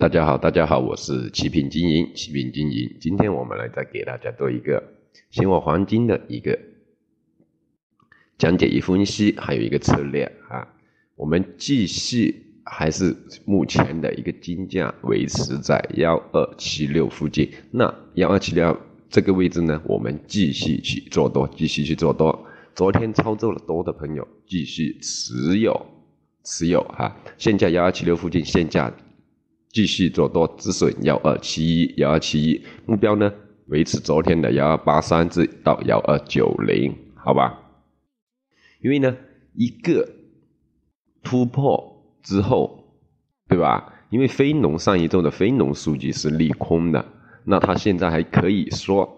大家好，大家好，我是七品经营，七品经营。今天我们来再给大家做一个现货黄金的一个讲解与分析，还有一个策略啊。我们继续还是目前的一个金价维持在幺二七六附近。那幺二七六这个位置呢，我们继续去做多，继续去做多。昨天操作了多的朋友，继续持有，持有哈。现价幺二七六附近，现价。继续做多止损幺二七一幺二七一目标呢维持昨天的幺二八三至到幺二九零好吧？因为呢一个突破之后，对吧？因为非农上一周的非农数据是利空的，那它现在还可以说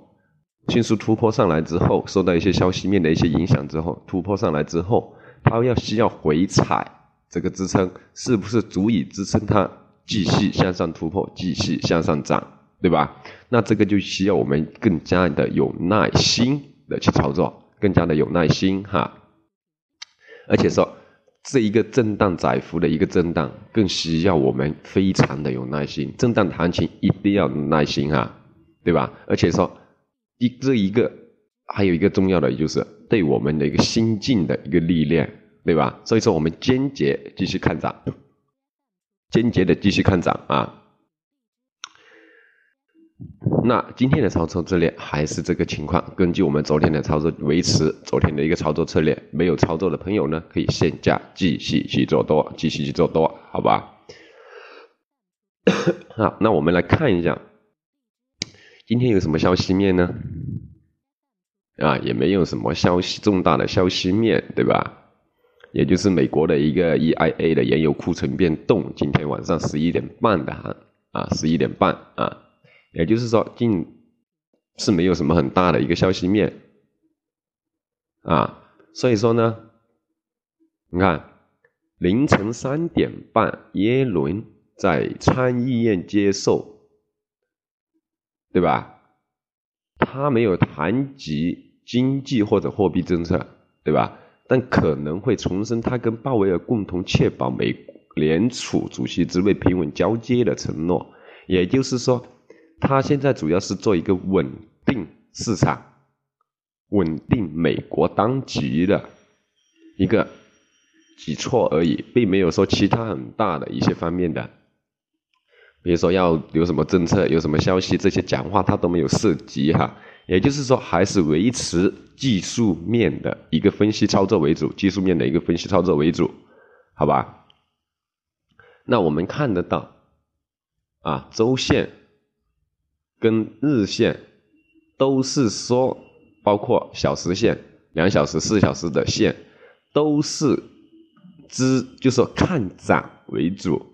迅速突破上来之后，受到一些消息面的一些影响之后，突破上来之后，它要需要回踩这个支撑，是不是足以支撑它？继续向上突破，继续向上涨，对吧？那这个就需要我们更加的有耐心的去操作，更加的有耐心哈。而且说这一个震荡窄幅的一个震荡，更需要我们非常的有耐心。震荡行情一定要耐心哈，对吧？而且说一这一个还有一个重要的就是对我们的一个心境的一个历练，对吧？所以说我们坚决继续看涨。坚决的继续看涨啊！那今天的操作策略还是这个情况，根据我们昨天的操作维持昨天的一个操作策略。没有操作的朋友呢，可以现价继续去做多，继续去做多，好吧？好，那我们来看一下今天有什么消息面呢？啊，也没有什么消息重大的消息面对吧？也就是美国的一个 EIA 的原油库存变动，今天晚上十一点半的哈啊，十一点半啊，也就是说，近是没有什么很大的一个消息面啊，所以说呢，你看凌晨三点半，耶伦在参议院接受，对吧？他没有谈及经济或者货币政策，对吧？但可能会重申他跟鲍威尔共同确保美联储主席职位平稳交接的承诺，也就是说，他现在主要是做一个稳定市场、稳定美国当局的一个举措而已，并没有说其他很大的一些方面的，比如说要有什么政策、有什么消息这些讲话他都没有涉及哈。也就是说，还是维持技术面的一个分析操作为主，技术面的一个分析操作为主，好吧？那我们看得到，啊，周线跟日线都是说，包括小时线、两小时、四小时的线，都是支，就是说看涨为主。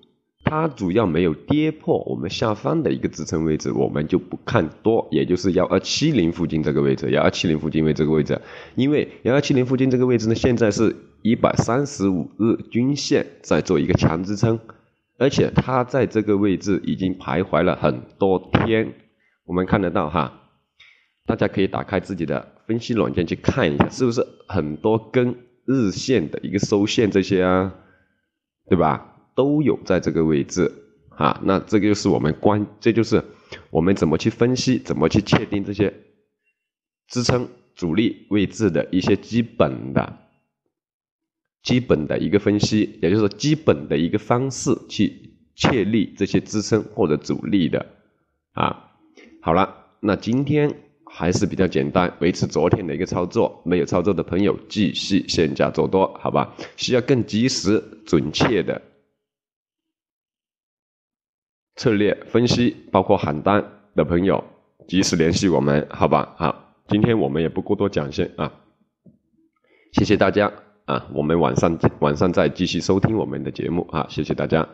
它主要没有跌破我们下方的一个支撑位置，我们就不看多，也就是幺二七零附近这个位置，幺二七零附近位这个位置，因为幺二七零附近这个位置呢，现在是一百三十五日均线在做一个强支撑，而且它在这个位置已经徘徊了很多天，我们看得到哈，大家可以打开自己的分析软件去看一下，是不是很多根日线的一个收线这些啊，对吧？都有在这个位置啊，那这个就是我们关，这就是我们怎么去分析，怎么去确定这些支撑阻力位置的一些基本的、基本的一个分析，也就是基本的一个方式去确立这些支撑或者阻力的啊。好了，那今天还是比较简单，维持昨天的一个操作，没有操作的朋友继续现价做多，好吧？需要更及时、准确的。策略分析，包括喊单的朋友，及时联系我们，好吧？好，今天我们也不过多讲些啊，谢谢大家啊，我们晚上晚上再继续收听我们的节目啊，谢谢大家。